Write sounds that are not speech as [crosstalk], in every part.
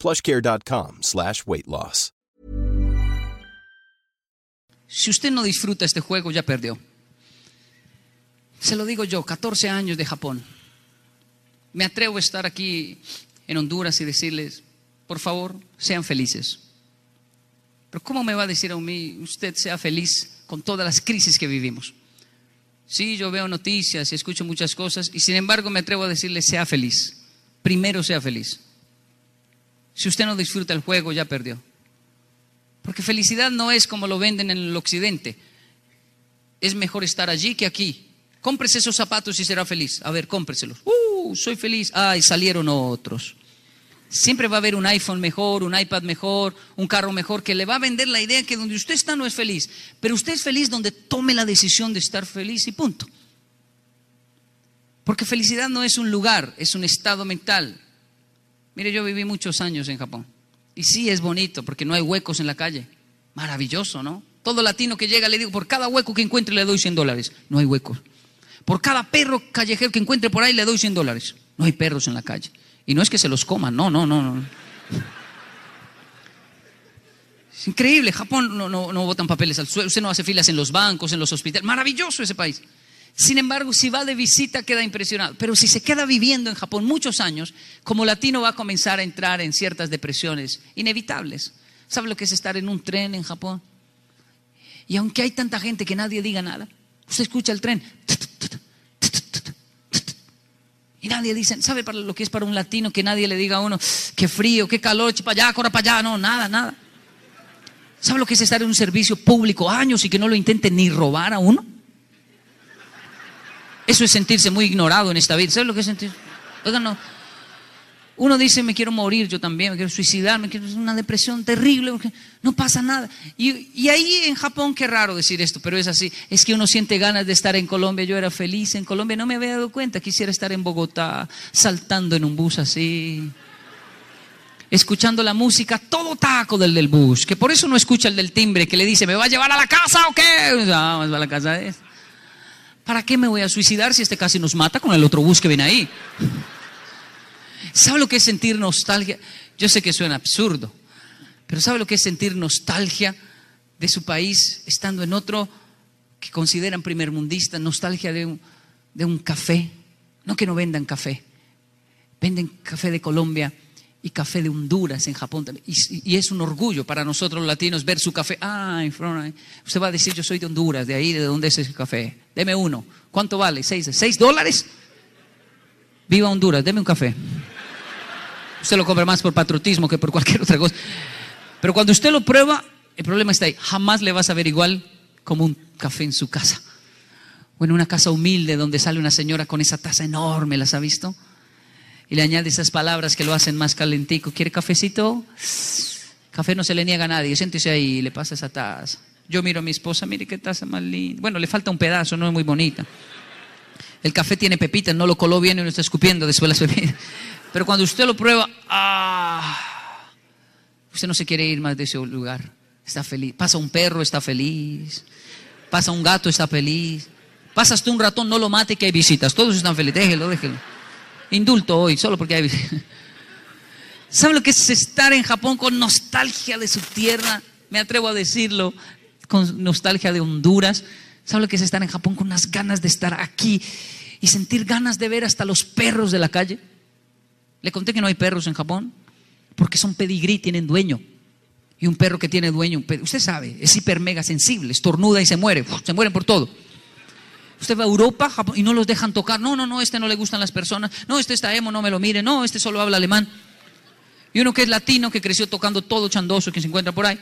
plushcare.com slash weight loss. Si usted no disfruta este juego, ya perdió. Se lo digo yo, 14 años de Japón. Me atrevo a estar aquí en Honduras y decirles, por favor, sean felices. Pero ¿cómo me va a decir a mí, usted sea feliz con todas las crisis que vivimos? Sí, yo veo noticias y escucho muchas cosas y sin embargo me atrevo a decirle, sea feliz. Primero sea feliz. Si usted no disfruta el juego, ya perdió. Porque felicidad no es como lo venden en el occidente. Es mejor estar allí que aquí. Cómprese esos zapatos y será feliz. A ver, cómpreselos. Uh, soy feliz. Ay, salieron otros. Siempre va a haber un iPhone mejor, un iPad mejor, un carro mejor, que le va a vender la idea que donde usted está no es feliz. Pero usted es feliz donde tome la decisión de estar feliz y punto. Porque felicidad no es un lugar, es un estado mental. Mire, yo viví muchos años en Japón. Y sí es bonito porque no hay huecos en la calle. Maravilloso, ¿no? Todo latino que llega le digo, por cada hueco que encuentre le doy 100 dólares. No hay huecos. Por cada perro callejero que encuentre por ahí le doy 100 dólares. No hay perros en la calle. Y no es que se los coman, no, no, no. no. Es increíble, Japón no, no, no botan papeles al suelo, usted no hace filas en los bancos, en los hospitales. Maravilloso ese país. Sin embargo, si va de visita queda impresionado. Pero si se queda viviendo en Japón muchos años, como latino va a comenzar a entrar en ciertas depresiones inevitables. ¿Sabe lo que es estar en un tren en Japón? Y aunque hay tanta gente que nadie diga nada, usted escucha el tren. Y nadie dice, ¿sabe para lo que es para un latino que nadie le diga a uno, qué frío, qué calor, para allá, corra para allá? No, nada, nada. ¿Sabe lo que es estar en un servicio público años y que no lo intenten ni robar a uno? Eso es sentirse muy ignorado en esta vida. ¿Sabes lo que es sentir? Oigan, no. Uno dice, me quiero morir yo también, me quiero suicidar, me quiero es una depresión terrible, porque no pasa nada. Y, y, ahí en Japón, qué raro decir esto, pero es así, es que uno siente ganas de estar en Colombia, yo era feliz en Colombia, no me había dado cuenta, quisiera estar en Bogotá, saltando en un bus así, escuchando la música, todo taco del del bus, que por eso no escucha el del timbre, que le dice, ¿me va a llevar a la casa o qué? Vamos a la casa de ¿Para qué me voy a suicidar si este casi nos mata con el otro bus que viene ahí? ¿Sabe lo que es sentir nostalgia? Yo sé que suena absurdo, pero ¿sabe lo que es sentir nostalgia de su país estando en otro que consideran primermundista? Nostalgia de un, de un café. No que no vendan café, venden café de Colombia y café de Honduras en Japón. Y, es un orgullo para nosotros los latinos ver su café. Ay, usted va a decir, yo soy de Honduras, de ahí, ¿de dónde es ese café? Deme uno. ¿Cuánto vale? ¿Seis, ¿Seis dólares? Viva Honduras, deme un café. Usted lo compra más por patriotismo que por cualquier otra cosa. Pero cuando usted lo prueba, el problema está ahí. Jamás le vas a ver igual como un café en su casa. O en una casa humilde donde sale una señora con esa taza enorme, ¿las ha visto? Y le añade esas palabras que lo hacen más calentico. ¿Quiere cafecito? Café no se le niega a nadie. Siéntese ahí le pasa esa taza. Yo miro a mi esposa, mire qué taza más linda. Bueno, le falta un pedazo, no es muy bonita. El café tiene pepitas, no lo coló bien y no está escupiendo después las bebidas. Pero cuando usted lo prueba, ah, usted no se quiere ir más de ese lugar. Está feliz. Pasa un perro, está feliz. Pasa un gato, está feliz. Pasas tú un ratón, no lo mate que hay visitas. Todos están felices. Déjelo, déjelo. Indulto hoy, solo porque hay. [laughs] ¿Sabe lo que es estar en Japón con nostalgia de su tierra? Me atrevo a decirlo, con nostalgia de Honduras. ¿Sabe lo que es estar en Japón con unas ganas de estar aquí y sentir ganas de ver hasta los perros de la calle? Le conté que no hay perros en Japón porque son pedigrí, tienen dueño. Y un perro que tiene dueño, usted sabe, es hiper mega sensible, estornuda y se muere, se mueren por todo. Usted va a Europa y no los dejan tocar. No, no, no, este no le gustan las personas. No, este está emo, no me lo mire. No, este solo habla alemán. Y uno que es latino, que creció tocando todo chandoso, que se encuentra por ahí.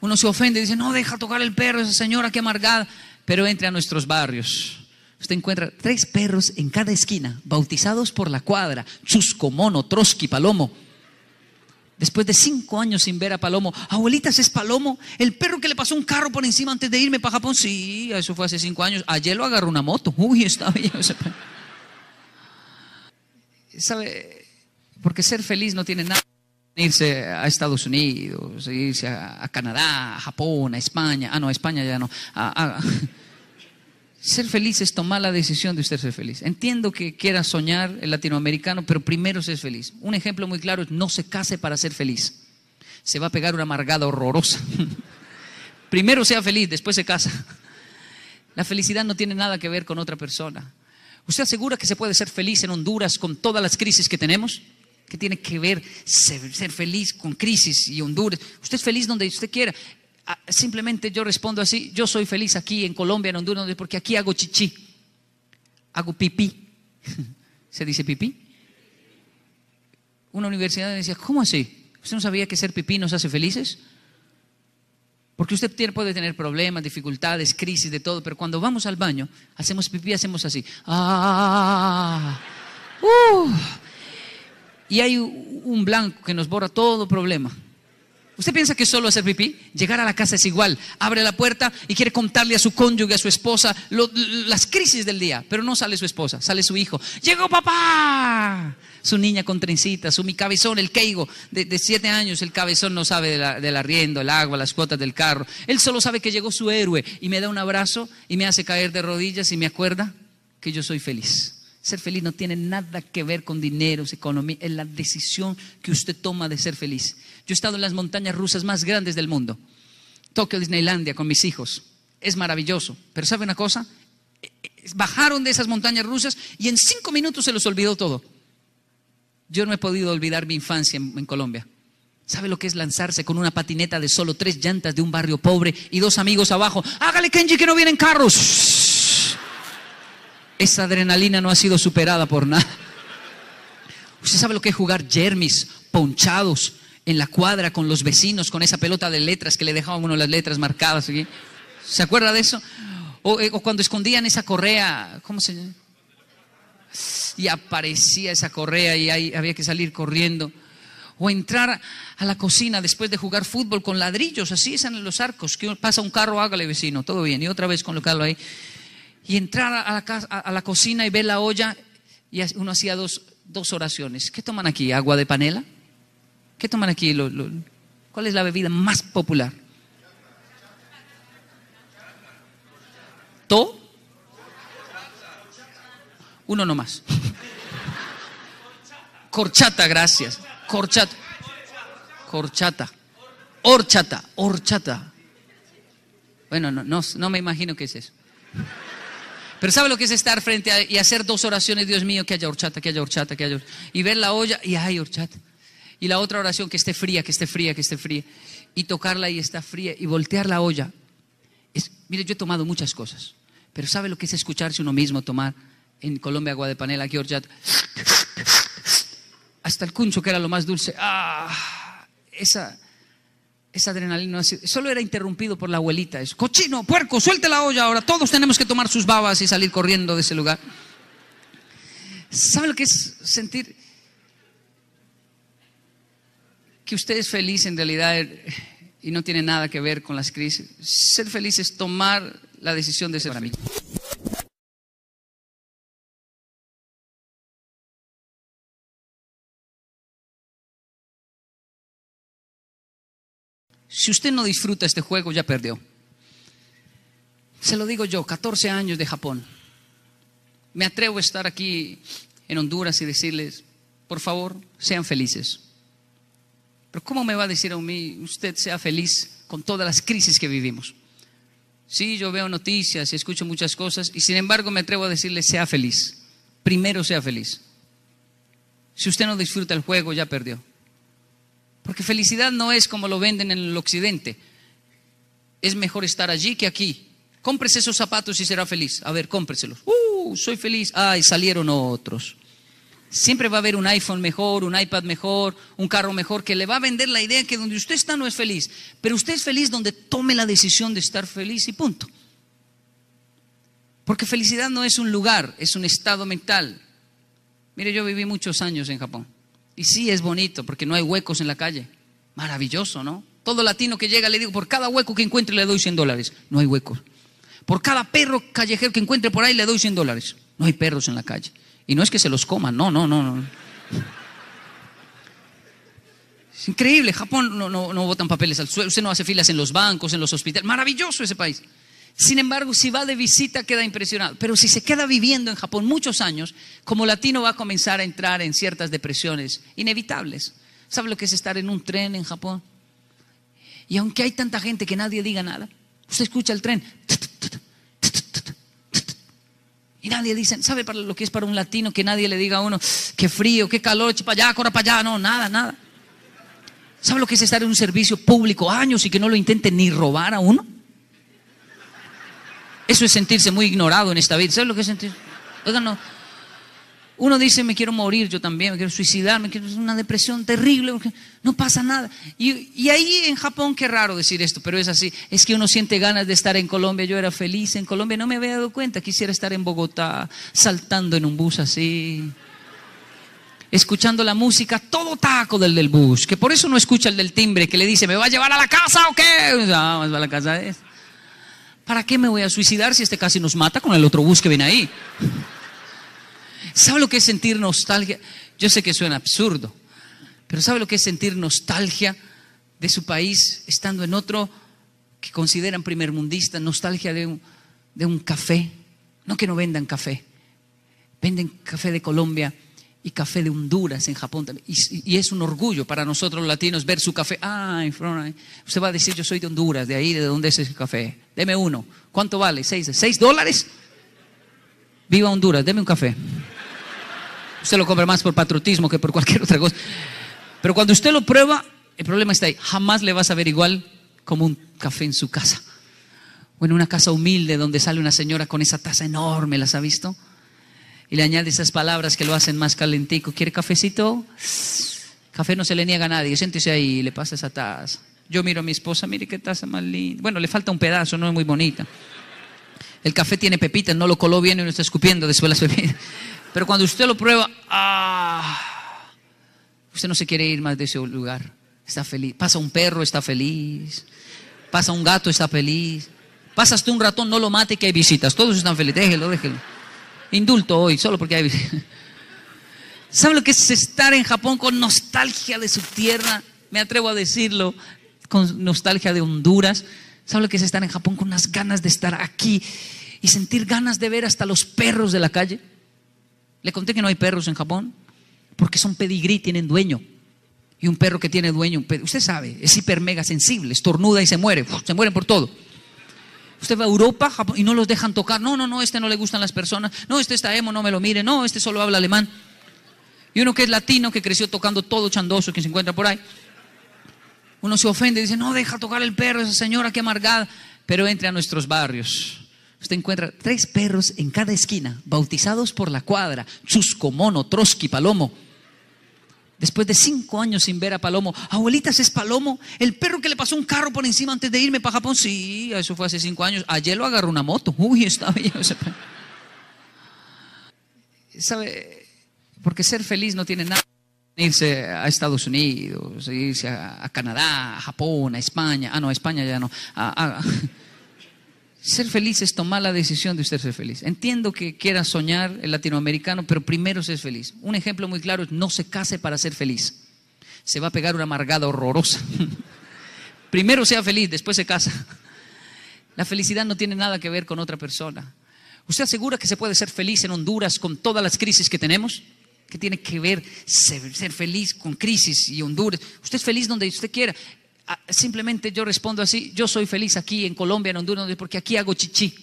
Uno se ofende y dice, no, deja tocar el perro, esa señora, qué amargada. Pero entre a nuestros barrios. Usted encuentra tres perros en cada esquina, bautizados por la cuadra. Chusco, Mono, Trotsky, Palomo. Después de cinco años sin ver a Palomo, abuelitas, es Palomo, el perro que le pasó un carro por encima antes de irme para Japón. Sí, eso fue hace cinco años. Ayer lo agarró una moto. Uy, está bien. ¿Sabe? Porque ser feliz no tiene nada irse a Estados Unidos, irse a, Canadá, a Japón, a España. Ah, no, a España ya no. Ser feliz es tomar la decisión de usted ser feliz. Entiendo que quiera soñar el latinoamericano, pero primero ser feliz. Un ejemplo muy claro es no se case para ser feliz. Se va a pegar una amargada horrorosa. [laughs] primero sea feliz, después se casa. La felicidad no tiene nada que ver con otra persona. ¿Usted asegura que se puede ser feliz en Honduras con todas las crisis que tenemos? ¿Qué tiene que ver ser, feliz con crisis y Honduras? Usted es feliz donde usted quiera. Ah, simplemente yo respondo así, yo soy feliz aquí en Colombia, en Honduras, porque aquí hago chichi, hago pipí. [laughs] ¿Se dice pipí? Una universidad decía, ¿cómo así? ¿Usted no sabía que ser pipí nos hace felices? Porque usted puede tener problemas, dificultades, crisis, de todo, pero cuando vamos al baño, hacemos pipí, hacemos así. ¡Ah! ¡Uh! y hay un blanco que nos borra todo problema. ¿Usted piensa que solo hacer pipí? Llegar a la casa es igual. Abre la puerta y quiere contarle a su cónyuge, a su esposa, las crisis del día. Pero no sale su esposa, sale su hijo. ¡Llegó papá! Su niña con trencitas, su mi cabezón, el keigo, de, siete años, el cabezón no sabe del arriendo, el agua, las cuotas del carro. Él solo sabe que llegó su héroe y me da un abrazo y me hace caer de rodillas y me acuerda que yo soy feliz. Ser feliz no tiene nada que ver con dinero, economía, es la decisión que usted toma de ser feliz. Yo he estado en las montañas rusas más grandes del mundo, Tokio, Disneylandia, con mis hijos. Es maravilloso, pero ¿sabe una cosa? Bajaron de esas montañas rusas y en cinco minutos se los olvidó todo. Yo no he podido olvidar mi infancia en, en Colombia. ¿Sabe lo que es lanzarse con una patineta de solo tres llantas de un barrio pobre y dos amigos abajo? Hágale Kenji que no vienen carros esa adrenalina no ha sido superada por nada. Usted sabe lo que es jugar jermis, ponchados en la cuadra con los vecinos, con esa pelota de letras que le dejaban uno las letras marcadas. ¿Se acuerda de eso? O, eh, cuando escondían esa correa, ¿cómo se llama? Y aparecía esa correa y ahí había que salir corriendo. O entrar a la cocina después de jugar fútbol con ladrillos, así es en los arcos, que pasa un carro, hágale vecino, todo bien, y otra vez colocarlo ahí y entrar a la, casa, a la cocina y ver la olla y uno hacía dos, oraciones. ¿Qué toman aquí? ¿Agua de panela? ¿Qué toman aquí? ¿Cuál es la bebida más popular? ¿To? Uno nomás. [laughs] Corchata, gracias. Corchata. Corchata. Horchata. Horchata. Bueno, no, no, no me imagino qué es eso. Pero ¿sabe lo que es estar frente a, y hacer dos oraciones? Dios mío, que haya horchata, que haya horchata, que haya Y ver la olla y hay horchata. Y la otra oración que esté fría, que esté fría, que esté fría. Y tocarla y está fría. Y voltear la olla. Mire, yo he tomado muchas cosas. Pero ¿sabe lo que es escucharse uno mismo tomar en Colombia agua de panela, aquí horchata? Hasta el cuncho, que era lo más dulce. ¡Ah! Esa esa adrenalina solo era interrumpido por la abuelita. Es, cochino, puerco, suelte la olla ahora. Todos tenemos que tomar sus babas y salir corriendo de ese lugar. ¿Sabe lo que es sentir que usted es feliz en realidad y no tiene nada que ver con las crisis? Ser feliz es tomar la decisión de ser feliz. Si usted no disfruta este juego, ya perdió. Se lo digo yo, 14 años de Japón. Me atrevo a estar aquí en Honduras y decirles, por favor, sean felices. Pero ¿cómo me va a decir a mí, usted sea feliz con todas las crisis que vivimos? Sí, yo veo noticias y escucho muchas cosas y sin embargo me atrevo a decirle, sea feliz. Primero sea feliz. Si usted no disfruta el juego, ya perdió. Porque felicidad no es como lo venden en el occidente. Es mejor estar allí que aquí. Cómprese esos zapatos y será feliz. A ver, cómpreselos. Uh, soy feliz. Ay, salieron otros. Siempre va a haber un iPhone mejor, un iPad mejor, un carro mejor, que le va a vender la idea que donde usted está no es feliz. Pero usted es feliz donde tome la decisión de estar feliz y punto. Porque felicidad no es un lugar, es un estado mental. Mire, yo viví muchos años en Japón. Y sí es bonito porque no hay huecos en la calle. Maravilloso, ¿no? Todo latino que llega le digo, por cada hueco que encuentre le doy 100 dólares. No hay huecos. Por cada perro callejero que encuentre por ahí le doy 100 dólares. No hay perros en la calle. Y no es que se los coman, no, no, no, no. Es increíble, Japón no, no, no botan papeles al suelo, usted no hace filas en los bancos, en los hospitales. Maravilloso ese país. Sin embargo, si va de visita queda impresionado. Pero si se queda viviendo en Japón muchos años, como latino va a comenzar a entrar en ciertas depresiones inevitables. ¿Sabe lo que es estar en un tren en Japón? Y aunque hay tanta gente que nadie diga nada, usted escucha el tren. Y nadie dice, ¿sabe para lo que es para un latino que nadie le diga a uno, qué frío, qué calor, para allá, corra para allá? No, nada, nada. ¿Sabe lo que es estar en un servicio público años y que no lo intenten ni robar a uno? Eso es sentirse muy ignorado en esta vida. ¿Sabes lo que es sentir? Oigan, no. Uno dice, me quiero morir, yo también, me quiero suicidar, me quiero una depresión terrible, no pasa nada. Y, ahí en Japón, qué raro decir esto, pero es así, es que uno siente ganas de estar en Colombia, yo era feliz en Colombia, no me había dado cuenta, quisiera estar en Bogotá, saltando en un bus así, escuchando la música, todo taco del del bus, que por eso no escucha el del timbre, que le dice, ¿me va a llevar a la casa o qué? Vamos a la casa de ¿Para qué me voy a suicidar si este casi nos mata con el otro bus que viene ahí? ¿Sabe lo que es sentir nostalgia? Yo sé que suena absurdo, pero ¿sabe lo que es sentir nostalgia de su país estando en otro que consideran primermundista? Nostalgia de un, de un café. No que no vendan café, venden café de Colombia y café de Honduras en Japón. Y, es un orgullo para nosotros latinos ver su café. Ay, usted va a decir, yo soy de Honduras, de ahí, ¿de dónde es ese café? Deme uno. ¿Cuánto vale? ¿Seis, ¿Seis dólares? Viva Honduras, deme un café. Usted lo compra más por patriotismo que por cualquier otra cosa. Pero cuando usted lo prueba, el problema está ahí. Jamás le vas a ver igual como un café en su casa. O en una casa humilde donde sale una señora con esa taza enorme, ¿las ha visto? Y le añade esas palabras que lo hacen más calentico. ¿Quiere cafecito? Café no se le niega a nadie, siéntese ahí le pasa esa taza. Yo miro a mi esposa, mire qué taza más linda. Bueno, le falta un pedazo, no es muy bonita. El café tiene pepitas, no lo coló bien y uno está escupiendo después las pepitas. Pero cuando usted lo prueba, ¡ah! Usted no se quiere ir más de ese lugar. Está feliz. Pasa un perro, está feliz. Pasa un gato, está feliz. Pasas tú un ratón, no lo mate que hay visitas. Todos están felices. Déjelo, déjelo indulto hoy, solo porque hay... [laughs] ¿Sabe lo que es estar en Japón con nostalgia de su tierra? Me atrevo a decirlo, con nostalgia de Honduras. ¿Sabe lo que es estar en Japón con unas ganas de estar aquí y sentir ganas de ver hasta los perros de la calle? Le conté que no hay perros en Japón porque son pedigrí, tienen dueño. Y un perro que tiene dueño, usted sabe, es hiper mega sensible, estornuda y se muere, se mueren por todo. Usted va a Europa y no los dejan tocar. No, no, no, este no le gustan las personas. No, este está emo, no me lo mire. No, este solo habla alemán. Y uno que es latino, que creció tocando todo chandoso, que se encuentra por ahí. Uno se ofende y dice, no, deja tocar el perro, esa señora, qué amargada. Pero entre a nuestros barrios. Usted encuentra tres perros en cada esquina, bautizados por la cuadra. Chusco, Mono, Trotsky, Palomo. Después de cinco años sin ver a Palomo, abuelitas, es Palomo, el perro que le pasó un carro por encima antes de irme para Japón. Sí, eso fue hace cinco años. Ayer lo agarró una moto. Uy, está bien. ¿Sabe? Porque ser feliz no tiene nada. Irse a Estados Unidos, irse a, Canadá, Japón, a España. Ah, no, a España ya no. a, ser feliz es tomar la decisión de usted ser feliz. Entiendo que quiera soñar el latinoamericano, pero primero ser feliz. Un ejemplo muy claro es no se case para ser feliz. Se va a pegar una amargada horrorosa. [laughs] Primero sea feliz, después se casa. La felicidad no tiene nada que ver con otra persona. ¿Usted asegura que se puede ser feliz en Honduras con todas las crisis que tenemos? ¿Qué tiene que ver ser, ser feliz con crisis y Honduras? Usted es feliz donde usted quiera. Simplemente yo respondo así, yo soy feliz aquí en Colombia, en Honduras, porque aquí hago chichi,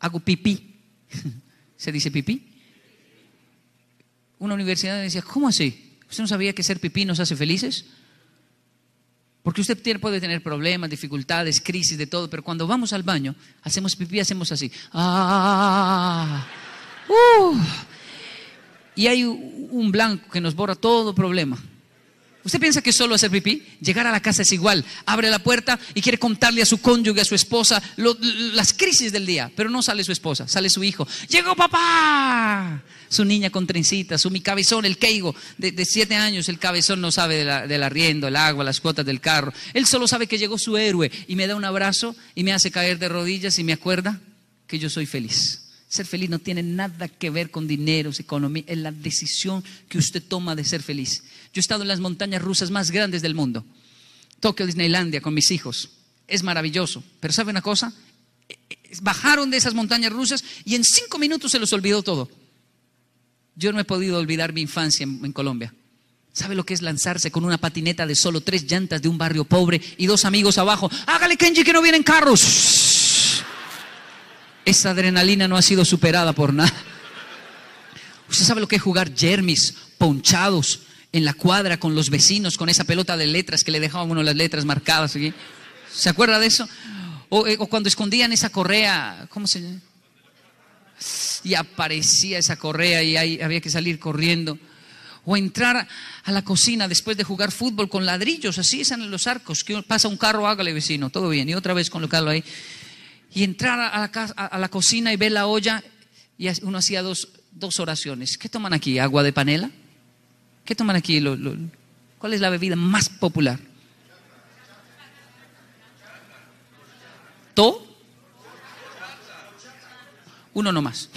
hago pipí. [laughs] ¿Se dice pipí? Una universidad decía, ¿cómo así? ¿Usted no sabía que ser pipí nos hace felices? Porque usted tiene- puede tener problemas, dificultades, crisis, de todo, pero cuando vamos al baño, hacemos pipí, hacemos así. ¡Ah! ¡Uh! Y hay un blanco que nos borra todo problema. ¿Usted piensa que solo hacer pipí? Llegar a la casa es igual. Abre la puerta y quiere contarle a su cónyuge, a su esposa, las crisis del día. Pero no sale su esposa, sale su hijo. ¡Llegó papá! Su niña con trencitas, su mi cabezón, el keigo, de, siete años. El cabezón no sabe de la- del arriendo, el agua, las cuotas del carro. Él solo sabe que llegó su héroe y me da un abrazo y me hace caer de rodillas y me acuerda que yo soy feliz. Ser feliz no tiene nada que ver con dineros, economía, es la decisión que usted toma de ser feliz. Yo he estado en las montañas rusas más grandes del mundo, Tokio, Disneylandia, con mis hijos. Es maravilloso. Pero ¿sabe una cosa? Bajaron de esas montañas rusas y en cinco minutos se los olvidó todo. Yo no he podido olvidar mi infancia en, en Colombia. ¿Sabe lo que es lanzarse con una patineta de solo tres llantas de un barrio pobre y dos amigos abajo? Hágale, Kenji, que no vienen carros. Esa adrenalina no ha sido superada por nada. ¿Usted sabe lo que es jugar jermis ponchados en la cuadra con los vecinos con esa pelota de letras que le dejaban uno las letras marcadas aquí? ¿Se acuerda de eso? O, eh, o cuando escondían esa correa, ¿cómo se llama? Y aparecía esa correa y había que salir corriendo. O entrar a la cocina después de jugar fútbol con ladrillos, así es en los arcos, que pasa un carro, hágale vecino, todo bien, y otra vez colocarlo ahí y entrar a la, casa- a la cocina y ver la olla y uno hacía dos, dos oraciones. ¿Qué toman aquí? ¿Agua de panela? ¿Qué toman aquí? ¿Cuál es la bebida más popular? ¿To? Uno nomás.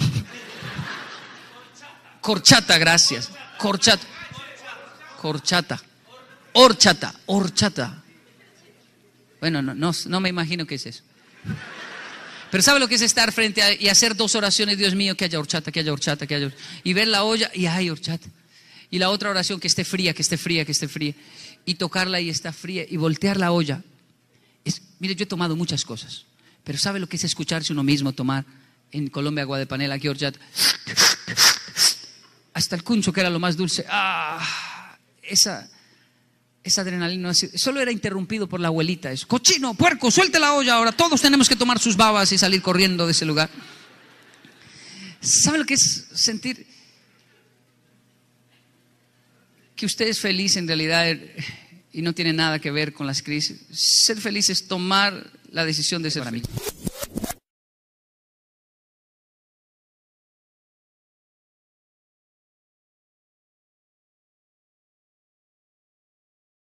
Corchata, gracias. Corchata. Corchata. Horchata. Horchata. Bueno, no, no, no me imagino qué es eso. Pero ¿sabe lo que es estar frente a, y hacer dos oraciones? Dios mío, que haya horchata, que haya horchata, que haya horchata. Y ver la olla y hay horchata. Y la otra oración, que esté fría, que esté fría, que esté fría. Y tocarla y está fría. Y voltear la olla. Es, mire, yo he tomado muchas cosas. Pero ¿sabe lo que es escucharse uno mismo tomar en Colombia agua de panela, aquí horchata? Hasta el cuncho, que era lo más dulce. ¡Ah! Esa, esa adrenalina solo era interrumpido por la abuelita. Es, cochino, puerco, suelte la olla ahora. Todos tenemos que tomar sus babas y salir corriendo de ese lugar. ¿Sabe lo que es sentir que usted es feliz en realidad eh, y no tiene nada que ver con las crisis? Ser feliz es tomar la decisión de ser feliz.